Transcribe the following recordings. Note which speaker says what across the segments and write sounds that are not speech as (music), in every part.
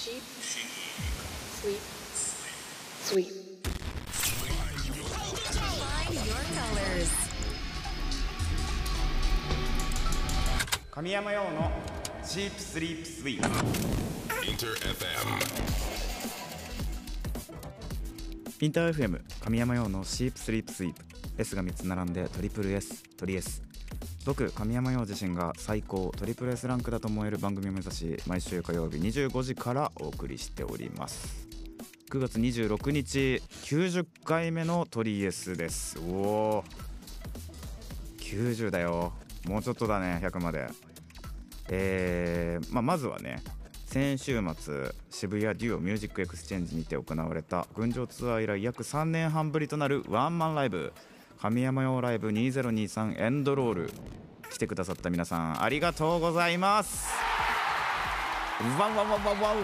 Speaker 1: Sheep. Sleep. Sweep.
Speaker 2: Find your colors.
Speaker 3: 神山用のチープスリープスイープ
Speaker 4: Inter FM.
Speaker 3: インター FM 神山用のシープスリープスイープ S が3つ並んでトリプル S トリ S 僕神山陽自身が最高トリプル S ランクだと思える番組を目指し毎週火曜日25時からお送りしております。9月26日90回目のトリ S です。おお90だよ。もうちょっとだね100まで。えーまあ、まずはね先週末渋谷デュオミュージックエクスチェンジにて行われた群青ツアー以来約3年半ぶりとなるワンマンライブ。神山羊ライブ2023エンドロール。来てくださった皆さんありがとうございます。ワンワンワンワンワン。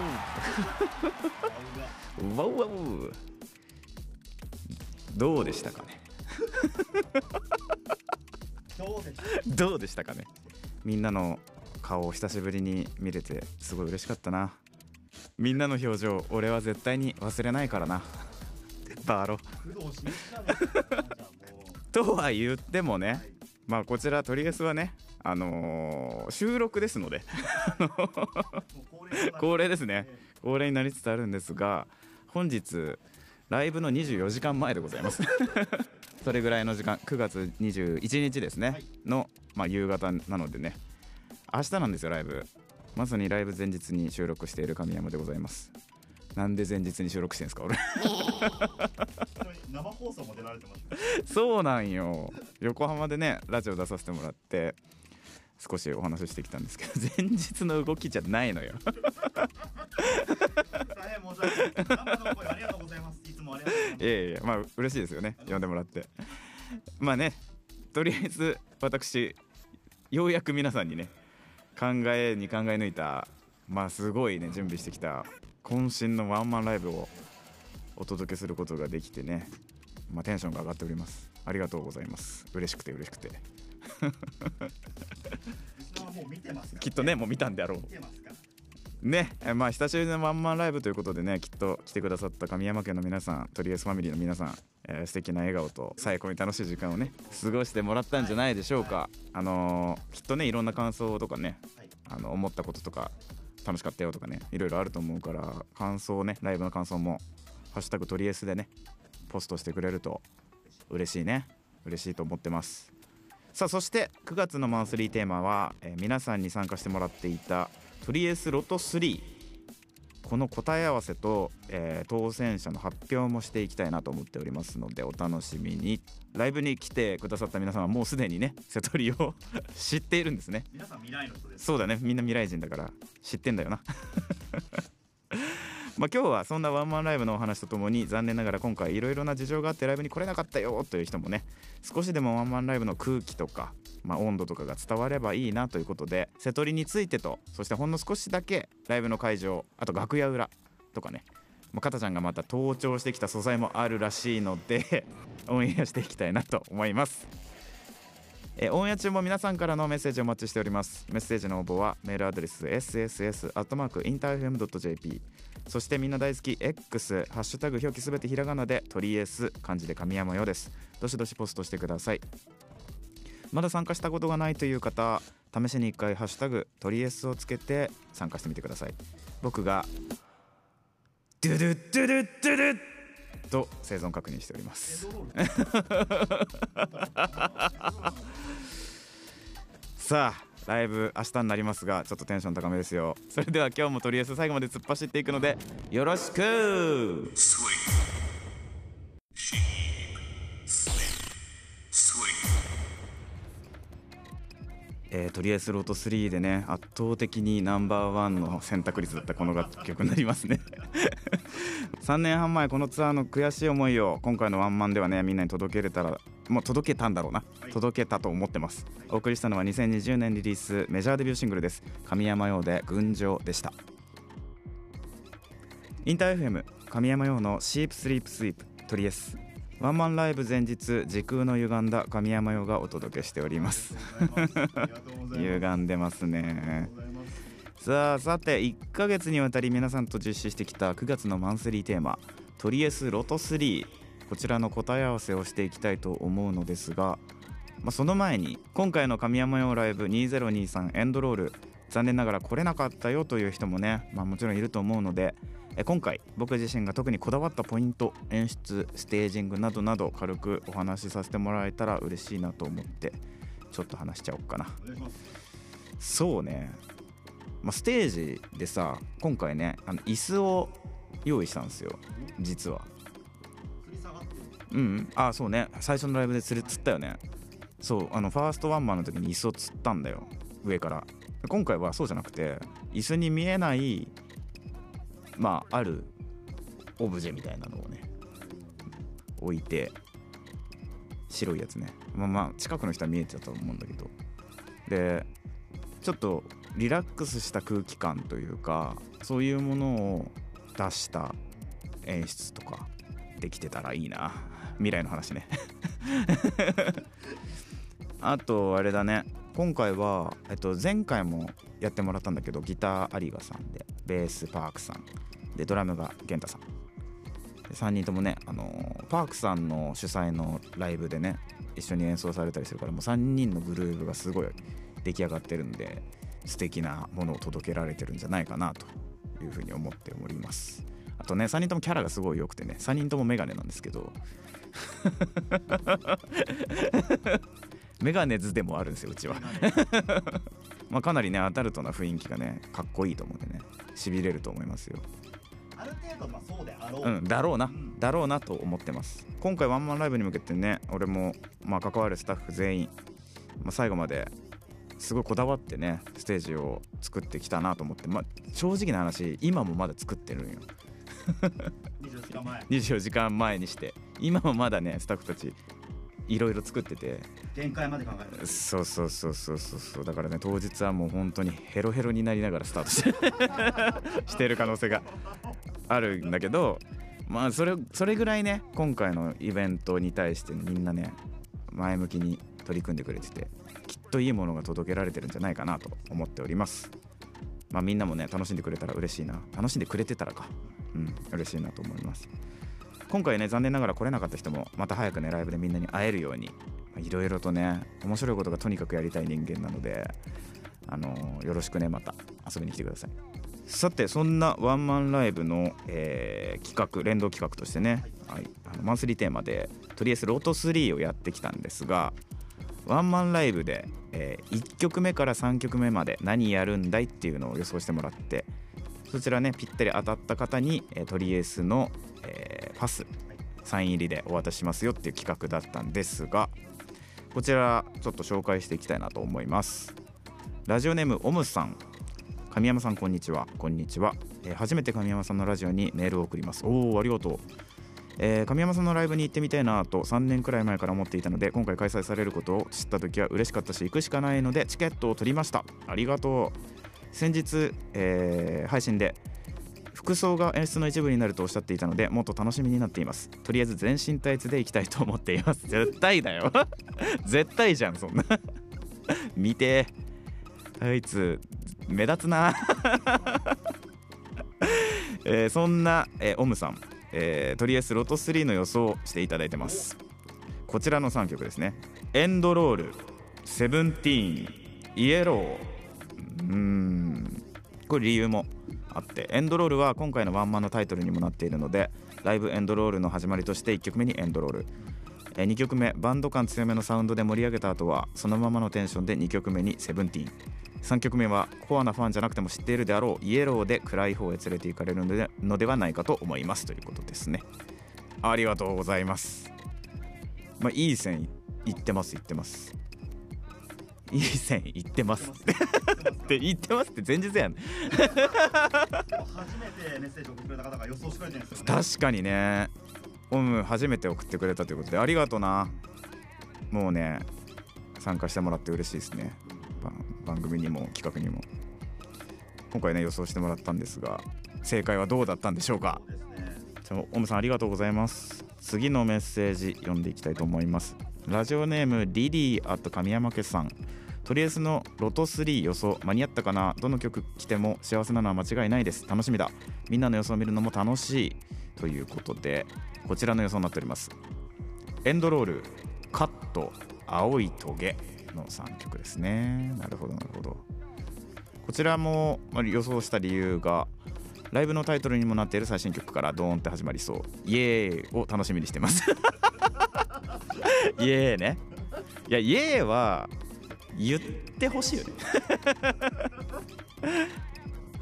Speaker 3: ワンワンどうでしたかね？どうでした？かね？みんなの顔を久しぶりに見れてすごい嬉しかったな。みんなの表情俺は絶対に忘れないからな。バーロとは言ってもねまあこちらトリエスはねあのー収録ですので恒例ですね。恒例になりつつあるんですが本日ライブの24時間前でございます。(laughs) それぐらいの時間9月21日ですね、の、まあ、夕方なのでね。明日なんですよライブ。まさにライブ前日に収録している神山でございますなんで前日に収録してんですか俺。
Speaker 5: 生放送も出られてます
Speaker 3: そうなんよ。横浜でねラジオ出させてもらって少しお話ししてきたんですけど (laughs) 前日の動きじゃないのよ。
Speaker 5: 大変申し訳ない。生の声ありがとうございます。いつもありがとうございます。
Speaker 3: いやいやまあ嬉しいですよね。呼んでもらって。まあねとりあえず私ようやく皆さんにね考えに考え抜いたまあすごいね準備してきた渾身のワンマンライブをお届けすることができてねまあテンションが上がっております。ありがとうございます。嬉しくて嬉しくて。きっとねもう見たんであろう。ねえまあ久しぶりのワンマンライブということでねきっと来てくださった神山家の皆さんトリエスファミリーの皆さん、えー素敵な笑顔と最高に楽しい時間をね過ごしてもらったんじゃないでしょうか、あのーきっとねいろんな感想とかね
Speaker 5: はい。
Speaker 3: あの思ったこととか楽しかったよとかねいろいろあると思うから感想をねライブの感想も「ハッシュタグトリエス」でねポストしてくれると嬉しいね。嬉しいと思ってます。さあそして9月のマンスリーテーマは、えー皆さんに参加してもらっていたトリエスロト3この答え合わせと、えー当選者の発表もしていきたいなと思っておりますのでお楽しみに。ライブに来てくださった皆さんはもうすでにね瀬戸りを知っているんですね。
Speaker 5: 皆さん未来の人です。
Speaker 3: そうだね。みんな未来人だから知ってんだよな。(laughs) まあ今日はそんなワンマンライブのお話とともに残念ながら今回いろいろな事情があってライブに来れなかったよという人もね少しでもワンマンライブの空気とか、まあ、温度とかが伝わればいいなということで瀬戸りについてとそしてほんの少しだけライブの会場あと楽屋裏とかねまあ、かたちゃんがまた登頂してきた素材もあるらしいので (laughs) オンエアしていきたいなと思います。えオンエア中も皆さんからのメッセージお待ちしております。メッセージの応募はメールアドレス sss.interfm.jp そしてみんな大好き X ハッシュタグ表記すべてひらがなで「とりえす」漢字で神山よです。どしどしポストしてください。まだ参加したことがないという方試しに一回ハッシュタグとりえすをつけて参加してみてください。僕がドゥドゥドゥドゥドゥドゥと生存確認しております。(laughs) さあライブ明日になりますがちょっとテンション高めですよ。それでは今日もとりあえず最後まで突っ走っていくのでよろしくえーとりあえずロート3でね圧倒的にナンバーワンの選択率だったこの楽曲になりますね。(laughs) 3年半前このツアーの悔しい思いを今回のワンマンではねみんなに届けれたらもう届けたんだろうな。届けたと思ってます。お送りしたのは2020年リリースメジャーデビューシングルです。神山用で群青でした。インター FM 神山用のシープスリープスイープトリエスワンマンライブ前日時空の歪んだ神山用がお届けしております。歪んでますね。さあさて1ヶ月にわたり皆さんと実施してきた9月のマンスリーテーマ「トリエスロト3」こちらの答え合わせをしていきたいと思うのですが、まあ、その前に今回の神山用ライブ2023エンドロール。残念ながら来れなかったよという人もね、まあ、もちろんいると思うのでえ今回僕自身が特にこだわったポイント演出ステージングなどなど軽くお話しさせてもらえたら嬉しいなと思ってちょっと話しちゃおうかな。そうね、まあ、ステージでさ今回ねあの椅子を用意したんですよ。実は。うんうん。あそうね。最初のライブで釣れ釣ったよね。そうあのファーストワンマンの時に椅子を釣ったんだよ。上から。今回はそうじゃなくて椅子に見えないまああるオブジェみたいなのをね置いて白いやつね。まあまあ近くの人は見えてたと思うんだけど。でちょっとリラックスした空気感というかそういうものを出した演出とかできてたらいいな。(laughs) 未来の話ね。(laughs) あとあれだね。今回は、えっと、前回もやってもらったんだけどギター有賀さんでベースパークさん。でドラムが源太さん。で3人ともね、あのーパークさんの主催のライブでね一緒に演奏されたりするからもう3人のグルーヴがすごい出来上がってるんで素敵なものを届けられてるんじゃないかなというふうに思っております。あとね3人ともキャラがすごい良くてね3人ともメガネなんですけど。メガネズでもあるんですようちは。(laughs) まあかなりねアダルトな雰囲気がねかっこいいと思うんでねしびれると思いますよ
Speaker 5: ある程度まあそうであろう、
Speaker 3: うんだろうな。
Speaker 5: うん
Speaker 3: だろうなと思ってます。今回ワンマンライブに向けてね俺もまあ関わるスタッフ全員、まあ、最後まですごいこだわってねステージを作ってきたなと思って。まあ正直な話今もまだ作ってるんよ。
Speaker 5: 24時間前。(laughs)
Speaker 3: 24時間前にして。今もまだねスタッフたちいろいろ作ってて。
Speaker 5: 限界まで考える
Speaker 3: そうそうそうそうそうそう。だからね当日はもう本当にヘロヘロになりながらスタートして (laughs) してる可能性があるんだけどまあそれそれぐらいね今回のイベントに対してみんなね前向きに取り組んでくれててきっといいものが届けられてるんじゃないかなと思っております。まあみんなもね楽しんでくれたら嬉しいな。楽しんでくれてたらか。うん嬉しいなと思います今回ね残念ながら来れなかった人もまた早くねライブでみんなに会えるようにいろいろとね面白いことがとにかくやりたい人間なのであのよろしくねまた遊びに来てください。さてそんなワンマンライブの、えー企画連動企画としてね、はい、あのマンスリーテーマでとりあえずロート3をやってきたんですがワンマンライブで、え1曲目から3曲目まで何やるんだいっていうのを予想してもらってそちらねぴったり当たった方に、えートリエスの、えーパスサイン入りでお渡ししますよっていう企画だったんですがこちらちょっと紹介していきたいなと思います。ラジオネームオムさん。神山さんこんにちは。こんにちは、えー初めて神山さんのラジオにメールを送ります。おおありがとう。えー神山さんのライブに行ってみたいなと3年くらい前から思っていたので今回開催されることを知った時は嬉しかったし行くしかないのでチケットを取りました。ありがとう。先日、えー配信で服装が演出の一部になるとおっしゃっていたのでもっと楽しみになっています。とりあえず全身タイツで行きたいと思っています。(laughs) 絶対だよ。(laughs) 絶対じゃんそんな。(laughs) 見て。タイツ目立つな。えーそんな、えーオムさん、えーとりあえずロト3の予想をしていただいてます。こちらの3曲ですね。エンドロールセブンティーンイエロー。うーん。これ理由も。あってエンドロールは今回のワンマンのタイトルにもなっているのでライブエンドロールの始まりとして1曲目にエンドロール。え2曲目バンド感強めのサウンドで盛り上げた後はそのままのテンションで2曲目にセブンティーン。3曲目はコアなファンじゃなくても知っているであろうイエローで暗い方へ連れて行かれるのではないかと思います。ということですね。ありがとうございます。まあいい線いいってますいってます。いい線いってます。(laughs) って言ってますって前日やん。
Speaker 5: 初めてメッセージを送ってくれた方が予想してくれてるんですよね。
Speaker 3: 確かにね。オム初めて送ってくれたということでありがとうな。もうね参加してもらって嬉しいですね。ば番組にも企画にも。今回ね予想してもらったんですが正解はどうだったんでしょうか？じゃあオムさんありがとうございます。次のメッセージ読んでいきたいと思いますラジオネームリリーあと神山家さん。とりあえずのロト3予想。間に合ったかな？どの曲来ても幸せなのは間違いないです。楽しみだ。みんなの予想を見るのも楽しい。ということでこちらの予想になっております。エンドロール。カット青いトゲの3曲ですね。なるほどなるほど。こちらも予想した理由がライブのタイトルにもなっている最新曲からドーンって始まりそう。イエーイを楽しみにしてます。(laughs) イエーイね。いやイエーイは言ってほしいよね。(laughs)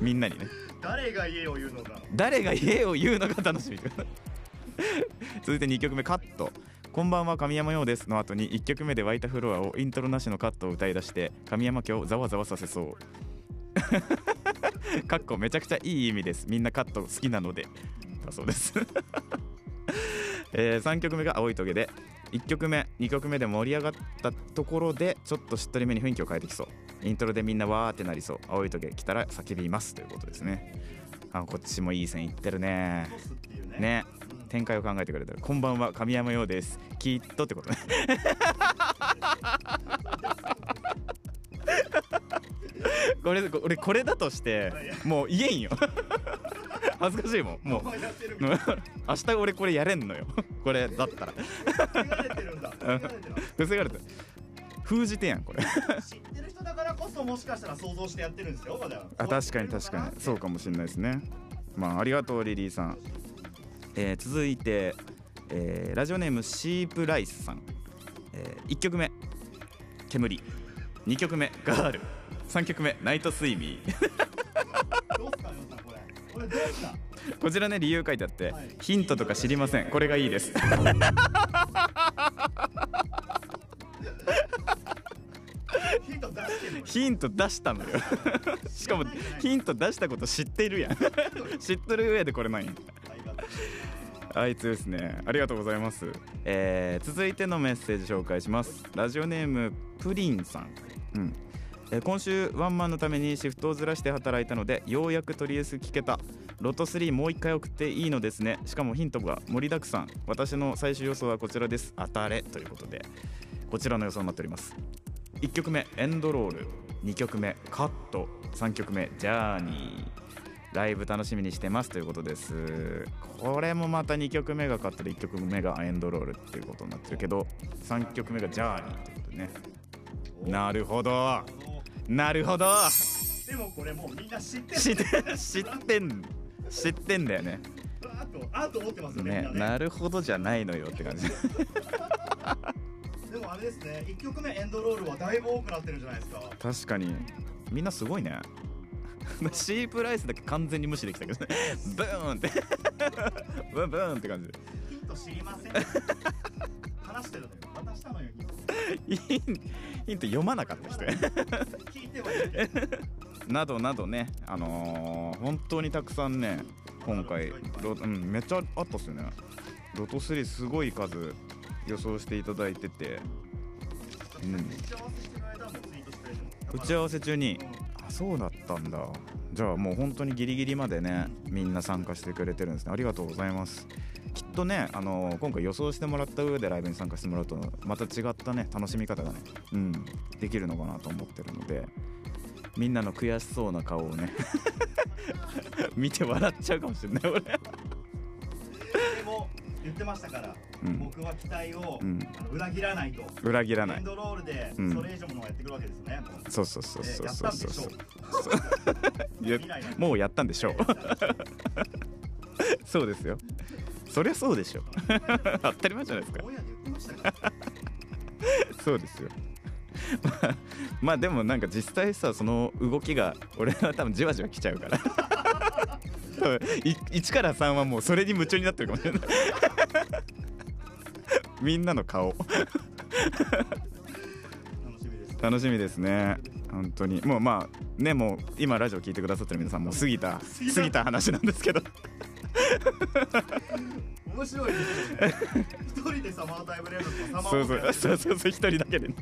Speaker 3: みんなにね。
Speaker 5: 誰が家を言うのか。
Speaker 3: 誰が家を言うのか楽しみ。(laughs) 続いて2曲目カット。こんばんは神山陽です。の後に1曲目で湧いたフロアをイントロなしのカットを歌い出して神山家をざわざわさせそう。かっこめちゃくちゃいい意味です。みんなカット好きなので。だそうです、えー3曲目が青いトゲで1曲目2曲目で盛り上がったところでちょっとしっとりめに雰囲気を変えてきそう。イントロでみんなわーってなりそう。青いトゲ来たら叫びますということですね。あこっちもいい線いってるね。
Speaker 5: ね。
Speaker 3: ね。展開を考えてくれてる。こんばんは神山陽です。きっとってことね。(laughs) これこ俺これだとしてもう言えんよ恥ずかしいもん。もう。(laughs) 明日俺これやれんのよ。これだったら。
Speaker 5: 防がれてる
Speaker 3: 封じてやんこれ。
Speaker 5: 知ってる人だからこそもしかしたら想像してやってるんですよまだ。
Speaker 3: あ確かに確かに。そうかもしれないですね。まあありがとうリリーさん、えー続いて、えーラジオネームシープライスさん、え1曲目。煙。2曲目ガール。3曲目ナイトスイミー (laughs)
Speaker 5: こ
Speaker 3: ちらね理由書いてあって、
Speaker 5: はい
Speaker 3: ヒントとか知りません。これがいいです。(laughs)
Speaker 5: ヒント出し
Speaker 3: たのよ。(laughs) しかもヒント出したこと知ってるやん。知ってる上でこれなん
Speaker 5: あ
Speaker 3: いつですね。ありがとうございます、えー続いてのメッセージ紹介します。ラジオネームプリンさん、うんえ今週ワンマンのためにシフトをずらして働いたのでようやくとりあえず聞けた。ロト3もう一回送っていいのですね。しかもヒントが盛りだくさん。私の最終予想はこちらです。当たれということで。こちらの予想になっております。1曲目エンドロール。2曲目カット。3曲目ジャーニー。ライブ楽しみにしてますということです。これもまた2曲目がカットで1曲目がエンドロールっていうことになってるけど3曲目がジャーニーということね。なるほど。なるほど。
Speaker 5: でもこれもうみんな知ってる。
Speaker 3: 知って知ってん知ってんだよね。
Speaker 5: あとあと思ってますよね
Speaker 3: ね
Speaker 5: な
Speaker 3: るほどじゃないのよって感じ。
Speaker 5: でもあれですね1曲目エンドロールはだいぶ多くなってるんじゃないですか。
Speaker 3: 確かに。みんなすごいね。シープライスだけ完全に無視できたけどね。ブーンって。ブーンブーンって感じ。で
Speaker 5: ヒント知りません。話してるのよ渡したのよ
Speaker 3: ヒン (laughs) ヒント読まなかった人 (laughs) などなどねあのー本当にたくさんね今回ロ、うん、めっちゃあったっすよね。ロト3すごい数予想していただいてて、うん、
Speaker 5: 打ち合わせ
Speaker 3: 中にあそうだったんだ。じゃあもう本当にギリギリまでねみんな参加してくれてるんですね。ありがとうございます。とねあのー今回予想してもらった上でライブに参加してもらうとまた違ったね楽しみ方がねうんできるのかなと思ってるのでみんなの悔しそうな顔をね (laughs) 見て笑っちゃうかもしれない俺。
Speaker 5: でも言ってましたから、
Speaker 3: うん。
Speaker 5: 僕は期待を、
Speaker 3: うん。
Speaker 5: 裏切らないと。
Speaker 3: 裏切らない。
Speaker 5: エンドロールで
Speaker 3: うん。
Speaker 5: それ以上のものをやってくるわけですよね、もう。
Speaker 3: そうそうそう
Speaker 5: えー
Speaker 3: そうそう。そう
Speaker 5: やったんでしょう。(laughs)
Speaker 3: いや
Speaker 5: 未来なんで
Speaker 3: もうやったんでしょう。(laughs) そうですよそりゃそうでしょ。(laughs) 当たり前じゃないですか。(laughs) そうですよ。(laughs) まあまあでもなんか実際さその動きが俺は多分じわじわ来ちゃうから。多分い1から3はもうそれに夢中になってるかもしれない。みんなの顔。
Speaker 5: 楽しみです。
Speaker 3: 楽しみですね。本当に。もうまあねもう今ラジオ聞いてくださってる皆さんもう過ぎた過ぎた話なんですけど
Speaker 5: 面白いですよね。一人でサマータイムレードとかサマー
Speaker 3: そう
Speaker 5: ウォー
Speaker 3: そうそうそうそう。一人だけで。ね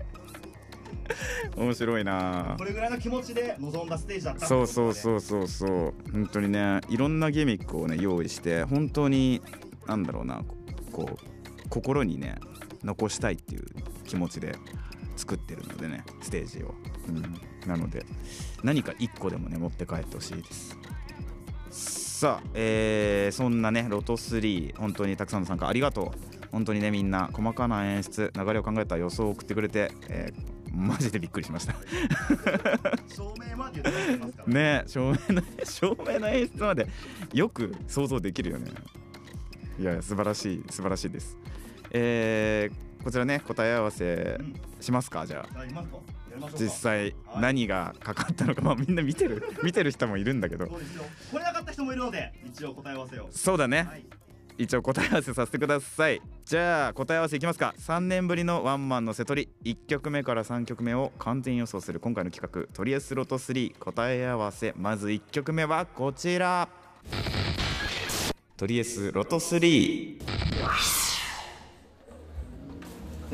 Speaker 3: 面白いな。
Speaker 5: これぐらいの気持ちで臨んだステージだった
Speaker 3: そうそう
Speaker 5: う
Speaker 3: そうそうそう。本当にねいろんなギミックをね用意して本当になんだろうなこう心にね残したいっていう気持ちで作ってるのでねステージを、うん、なので何か1個でもね持って帰ってほしいですさあ、えーそんなねロト3本当にたくさんの参加ありがとう。本当にねみんな細かな演出流れを考えた予想を送ってくれて、えーマジでびっくりしました。ね。照明の照明の演出までよく想像できるよね。いや素晴らしい素晴らしいです。えーこちらね答え合わせ
Speaker 5: うん。
Speaker 3: しますかじゃあ実際何がかかったのか (laughs) まあみんな見てる (laughs) 見てる人もいるんだけど。
Speaker 5: そうですよ来れなかった人もいるので一応答え合わせを。
Speaker 3: そうだね。
Speaker 5: はい。
Speaker 3: 一応答え合わせさせてください。じゃあ答え合わせいきますか。3年ぶりのワンマンの瀬取り。1曲目から3曲目を完全予想する。今回の企画トリエスロト3答え合わせまず1曲目はこちら。トリエスロト3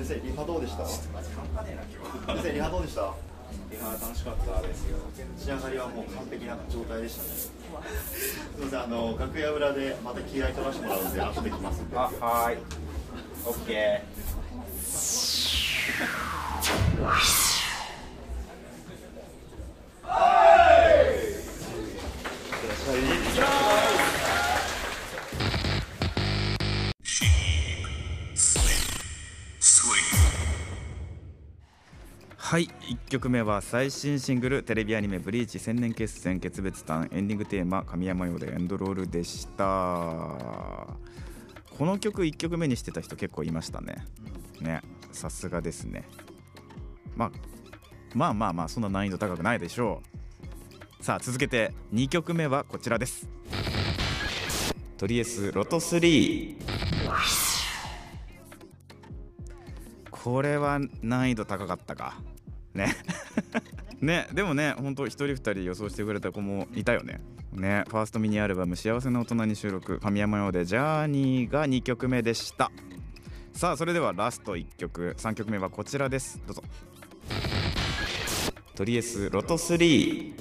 Speaker 5: 先生リハどうでした？先生リハどうでした？リハ楽しかったですよ。仕上がりはもう完璧な状態でしたね。すみませんあの楽屋裏でまた気合い取らせてもらうんで後で来ますんで。
Speaker 3: はい。オッケはい1曲目は最新シングルテレビアニメ「ブリーチ千年決戦決別譚」エンディングテーマ神山用でエンドロールでした。この曲1曲目にしてた人結構いましたね。ねさすがですね、まあ、まあまあまあそんな難易度高くないでしょう。さあ続けて2曲目はこちらです。トリエスロト3これは難易度高かったか。ね。(laughs) ねでもね本当一人二人予想してくれた子もいたよね。ねファーストミニアルバム「幸せな大人」に収録神山用で「ジャーニー」が2曲目でした。さあそれではラスト1曲。3曲目はこちらです。どうぞ。トリエスロト3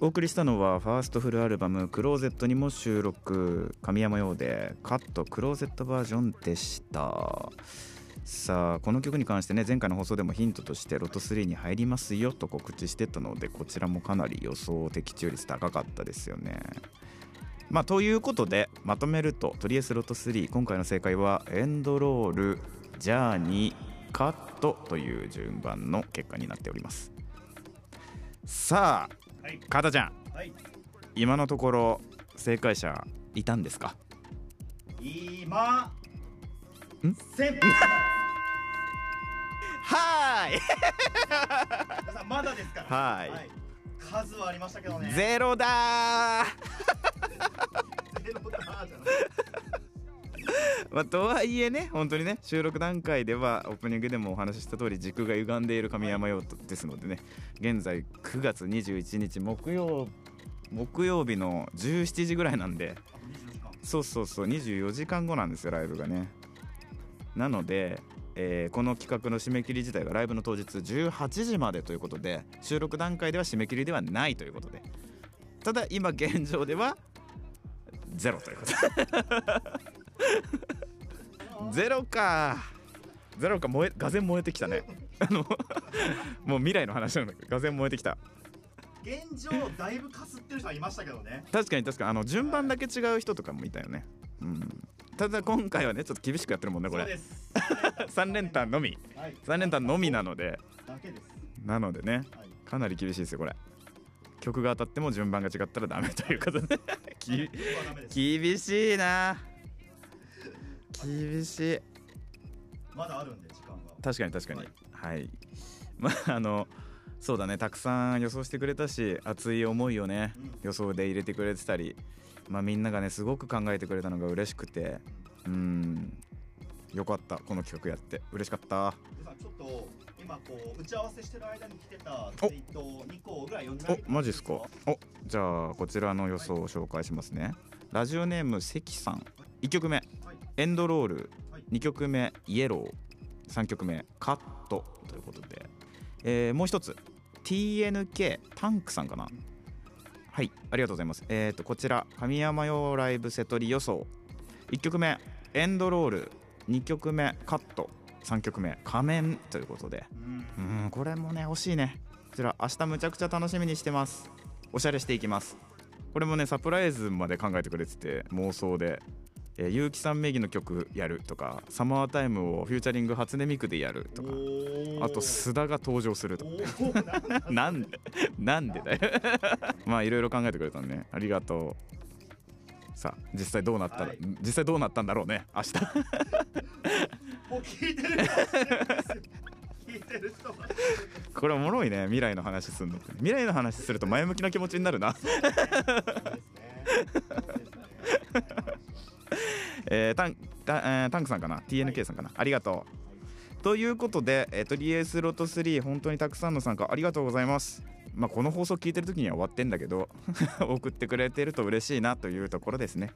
Speaker 3: お送りしたのはファーストフルアルバム「クローゼット」にも収録。神山用でカットクローゼットバージョンでしたさあこの曲に関してね前回の放送でもヒントとしてロト3に入りますよと告知してたのでこちらもかなり予想的中率高かったですよね。まあということでまとめるととりあえずロト3今回の正解はエンドロールジャーニーカットという順番の結果になっております。さあ
Speaker 5: はい
Speaker 3: かたちゃん。
Speaker 5: はい。
Speaker 3: 今のところ正解者いたんですか？
Speaker 5: 今
Speaker 3: ん？
Speaker 5: せん
Speaker 3: はーい。
Speaker 5: 皆さんまだですから。
Speaker 3: はい。
Speaker 5: 数はありましたけどね。
Speaker 3: ゼロだー。
Speaker 5: ゼロだーじゃない。(laughs)
Speaker 3: まあ、とはいえね本当にね収録段階ではオープニングでもお話しした通り軸が歪んでいる神山用途ですのでね現在9月21日木曜木曜日の17時ぐらいなんで
Speaker 5: あと24時間。
Speaker 3: そうそうそう24時間後なんですよライブがね。なので、えーこの企画の締め切り自体がライブの当日18時までということで収録段階では締め切りではないということで。ただ今現状ではゼロということ。(laughs) ゼロか。ゼロか。燃えがぜ燃えてきたね。あのもう未来の話なんだけどがぜ燃えてきた。
Speaker 5: 現状だいぶかすってる人はいましたけどね。
Speaker 3: 確かに確かに。あの順番だけ違う人とかもいたよね。うんただ今回はねちょっと厳しくやってるもんねこれ。
Speaker 5: です。(laughs)
Speaker 3: 3連単のみ。
Speaker 5: はい。
Speaker 3: 3連単のみなので。なのでね
Speaker 5: はい。
Speaker 3: かなり厳しいですよこれ。曲が当たっても順番が違ったらダメということで。(laughs) 厳しいな。厳しい。
Speaker 5: まだあるんで時間が。
Speaker 3: 確かに確かに。
Speaker 5: はい。
Speaker 3: はい、まああのそうだね。たくさん予想してくれたし熱い思いをね
Speaker 5: うん。
Speaker 3: 予想で入れてくれてたりまあみんながねすごく考えてくれたのが嬉しくてうん。よかったこの企画やって。嬉しかった。
Speaker 5: ちょっと今こう打ち合わせしてる間に来てたツイート2個ぐらい読んで
Speaker 3: おマジっすか。おじゃあこちらの予想を紹介しますね。ラジオネーム関さん。1曲目。
Speaker 5: はい。
Speaker 3: エンドロール。
Speaker 5: はい。
Speaker 3: 2曲目。イエロー。3曲目。カット。ということで、えーもう一つ。TNK タンクさんかなはいありがとうございます。えっ、とこちら神山用ライブ瀬取り予想。1曲目エンドロール。2曲目カット。3曲目「仮面」ということで。
Speaker 5: うん
Speaker 3: これもね惜しいね。こちら明日むちゃくちゃ楽しみにしてます。おしゃれしていきます。これもねサプライズまで考えてくれてて妄想で。えー結城さん名義の曲やるとかサマータイムをフューチャリング初音ミクでやるとかあと須田が登場するとかね。(laughs) なんでなんでだよ。(laughs) まあいろいろ考えてくれたのね。ありがとう。さあ実際どうなったら、
Speaker 5: はい。
Speaker 3: 実際どうなったんだろうね。明日。
Speaker 5: もう聞いてる聞いてる人は。
Speaker 3: これおもろいね。未来の話するの。未来の話すると前向きな気持ちになるなえータンタえータンクさんかな？TNK さんかな、ありがとう。ということで、えー、とリエースロト3本当にたくさんの参加ありがとうございます。まあこの放送聞いてる時には終わってんだけど (laughs) 送ってくれてると嬉しいなというところですね。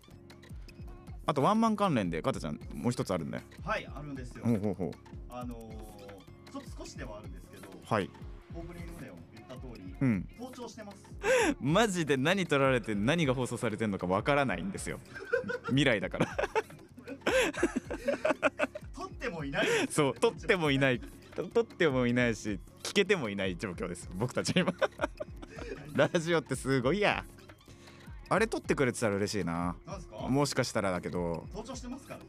Speaker 3: あとワンマン関連でカタちゃんもう一つあるんだよ。
Speaker 5: はいあるんですよ。
Speaker 3: ほうほうほう。
Speaker 5: あのー、ちょっと少しではあるんですけど
Speaker 3: はい。
Speaker 5: オープニングでも言った通り
Speaker 3: うん。
Speaker 5: 盗聴してます。
Speaker 3: マジで何撮られて何が放送されてるのかわからないんですよ。(laughs) 未来だから。
Speaker 5: 撮ってもいない。
Speaker 3: そう撮ってもいない。い撮ってもいないし聞けてもいない状況です。僕たち今。ラジオってすごいや。あれ撮ってくれてたら嬉しいな。
Speaker 5: なんですか？
Speaker 3: もしかしたらだけど。
Speaker 5: してますから。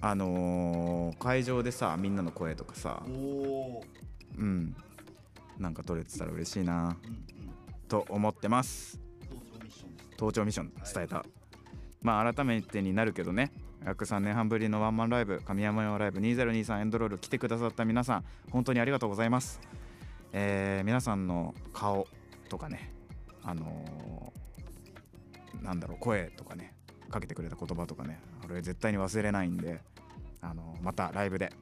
Speaker 3: あのー会場でさみんなの声とかさ。うんなんか撮れてたら嬉しいな。と思ってます。
Speaker 5: 盗聴ミッションです
Speaker 3: 盗聴ミッション伝えた、まあ改めてになるけどね。約3年半ぶりのワンマンライブ神山用ライブ2023エンドロール来てくださった皆さん本当にありがとうございます、えー皆さんの顔とかねあのーなんだろう声とかねかけてくれた言葉とかねあれ絶対に忘れないんで、あのーまたライブで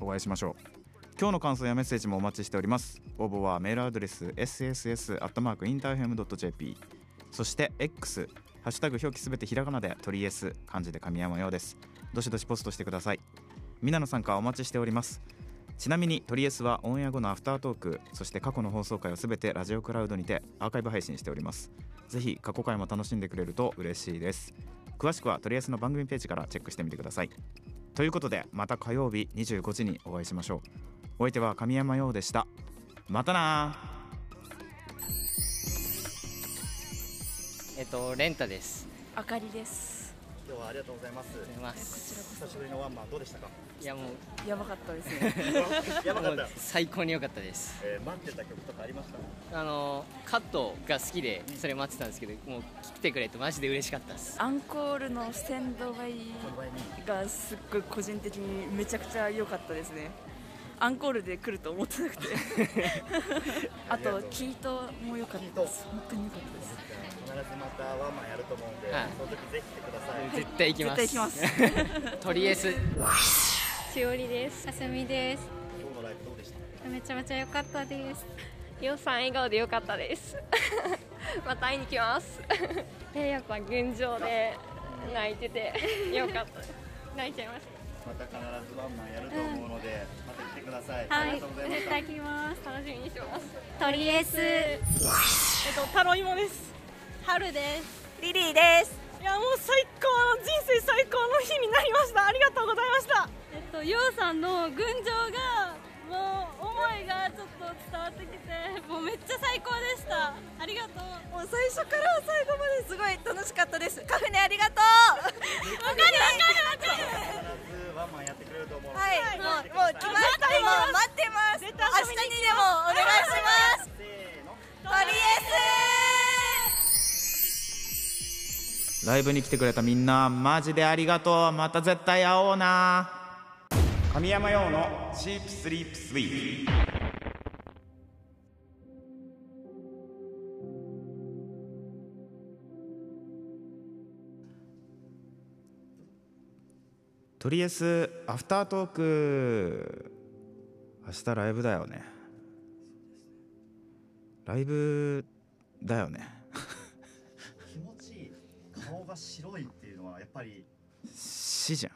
Speaker 3: お会いしましょう今日の感想やメッセージもお待ちしております。応募はメールアドレス sss.interfm.jp そして X ハッシュタグ表記すべてひらがなで鳥 S 漢字で神山用です。どしどしポストしてください。みんなの参加お待ちしております。ちなみに鳥 S はオンエア後のアフタートーク。そして過去の放送回をすべてラジオクラウドにてアーカイブ配信しております。ぜひ過去回も楽しんでくれると嬉しいです。詳しくは鳥 S の番組ページからチェックしてみてください。ということでまた火曜日25時にお会いしましょう。お相手は神山陽でした。またな。
Speaker 6: えっとレンタです。
Speaker 1: あかりです。
Speaker 5: 今日はありがとうございます。
Speaker 6: ます。
Speaker 5: 久しぶりのワンマンどうでしたか？
Speaker 6: いやもう
Speaker 1: やばかったですね。
Speaker 5: やばかった。
Speaker 6: 最高に良かったです。
Speaker 5: えー、待ってた曲とかありました？
Speaker 6: あのカットが好きでそれ待ってたんですけど、もう来てくれてマジで嬉しかったです。
Speaker 1: アンコールのステンドバイがすっごい個人的にめちゃくちゃ良かったですねアンコールで来ると思ってなくて (laughs) あとキートも良かったです本当に良かったです
Speaker 5: 必ずまたワンマンやると思うんで、
Speaker 6: はい
Speaker 5: その時ぜひ来てください、
Speaker 6: 絶対行きます。
Speaker 1: 絶対行きます。(laughs)
Speaker 6: とりあえず
Speaker 7: しおりです。あさみです。
Speaker 5: 今日のライブどうでした？
Speaker 7: めちゃめちゃ良かったです。りょうさん笑顔で良かったです。(laughs) また会いに来ます。えやっぱ群青で泣いてて良かったです。泣いちゃいまし
Speaker 5: また必ずワンマンやると思うので、また来てください、
Speaker 7: はい
Speaker 5: りがとうございまし、た
Speaker 7: 絶対来ます。楽しみにしてます。とりあえず。
Speaker 8: えっと、タロイモです。
Speaker 7: 春です。
Speaker 1: リリーです
Speaker 8: いや、もう最高の人生最高の日になりました。ありがとうございました。
Speaker 7: えっとようさんの群青がもうがちょっと伝わってきてもうめっちゃ最高でした。ありがとう。
Speaker 1: もう最初から最後まですごい楽しかったですカフェねありがとうわかるわかるわかる
Speaker 5: 必ずワンマンやってくれると思う
Speaker 1: はい、もう、もう来ましたよ。待ってます。明日にでもお願いします。
Speaker 5: せーの
Speaker 1: とり
Speaker 3: ライブに来てくれたみんなマジでありがとうまた絶対会おうな神山用のチープスリープスイートとりあえずアフタートーク。明日ライブだよね。ライブだよね。
Speaker 5: 気持ちいい。顔が白いっていうのはやっぱり。
Speaker 3: 死じゃん。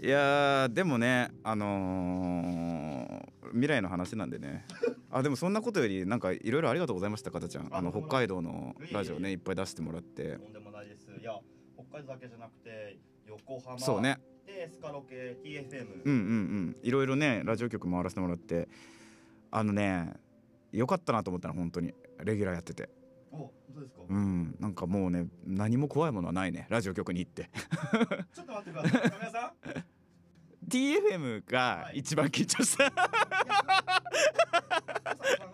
Speaker 3: いやーでもねあのー未来の話なんでね。あでもそんなことよりなんかいろいろありがとうございましたかたちゃん。あの
Speaker 5: あ
Speaker 3: 北海道のラジオねいっぱい出してもらって。
Speaker 5: うとんでもないです。いや北海道だけじゃなくて横浜
Speaker 3: そうね。
Speaker 5: でスカロケ TFM、
Speaker 3: うんうんうん。いろいろねラジオ局回らせてもらって。あのねよかったなと思ったの本当に。レギュラーやってて。
Speaker 5: お本当ですか、
Speaker 3: うん。なんかもうね何も怖いものはないねラジオ局に行って。
Speaker 5: ちょっと待ってください。亀谷さん。
Speaker 3: TFM が一番緊張した、
Speaker 5: 考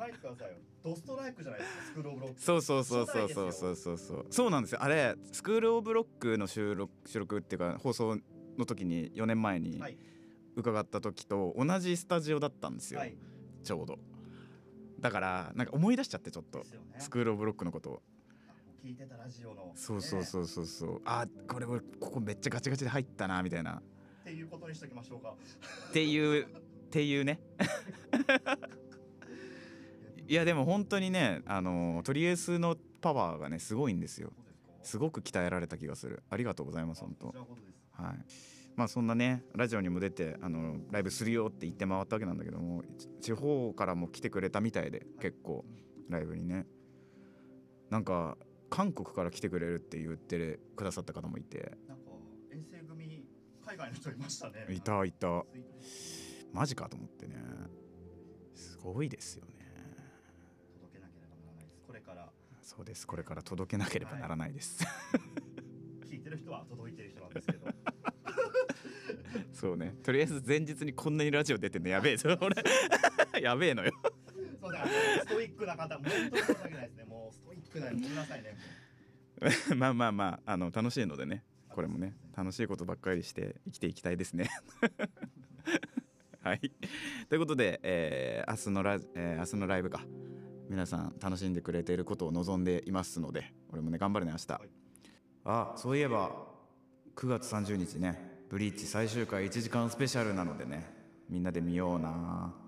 Speaker 5: えてくださいよドストライクじゃないですかスクールオブロック。
Speaker 3: そうそうそうそうそうそうそうそう。そうなんですよ。あれスクール・オブ・ロックの収録収録っていうか放送の時に4年前に
Speaker 5: はい。
Speaker 3: 伺った時と同じスタジオだったんですよ、
Speaker 5: はい。
Speaker 3: ちょうど。だからなんか思い出しちゃってちょっと、
Speaker 5: ね。
Speaker 3: スクール・オブ・ロックのことを。
Speaker 5: 聞いてたラジオの。
Speaker 3: そうそう
Speaker 5: ね。
Speaker 3: そうそうそう。あこれ俺ここめっちゃガチガチで入ったなみたいな。
Speaker 5: っていうことにしときましょうか。
Speaker 3: っていうっていうね (laughs) いやでも本当にねあのトリエスのパワーがねすごいんですよ。
Speaker 5: す
Speaker 3: ごく鍛えられた気がする。ありがとうございます本当。はい。まあそんなねラジオにも出てあのライブするよって言って回ったわけなんだけどもち地方からも来てくれたみたいで結構ライブにね。なんか韓国から来てくれるって言ってくださった方もいて。
Speaker 5: なんか遠征組海外の人いましたね。
Speaker 3: いたいた。マジかと思ってね。すごいですよね
Speaker 5: 届けなければならないですこれから。
Speaker 3: そうです。これから届けなければならないです、
Speaker 5: 聞いてる人は届いてる人なんですけど。
Speaker 3: そうね。とりあえず前日にこんなにラジオ出てんのやべえぞ。俺やべえのよ。
Speaker 5: そうだストイックな方もうないですね。もうストイックなごめんなさいね。
Speaker 3: まあまあまああの楽しいのでね。これもね楽しいことばっかりして生きていきたいですね。はい。ということで、えー明日のラ、えー明日のライブか皆さん楽しんでくれていることを望んでいますので俺もね頑張るね明日、あそういえば9月30日ねブリーチ最終回1時間スペシャルなのでねみんなで見ような。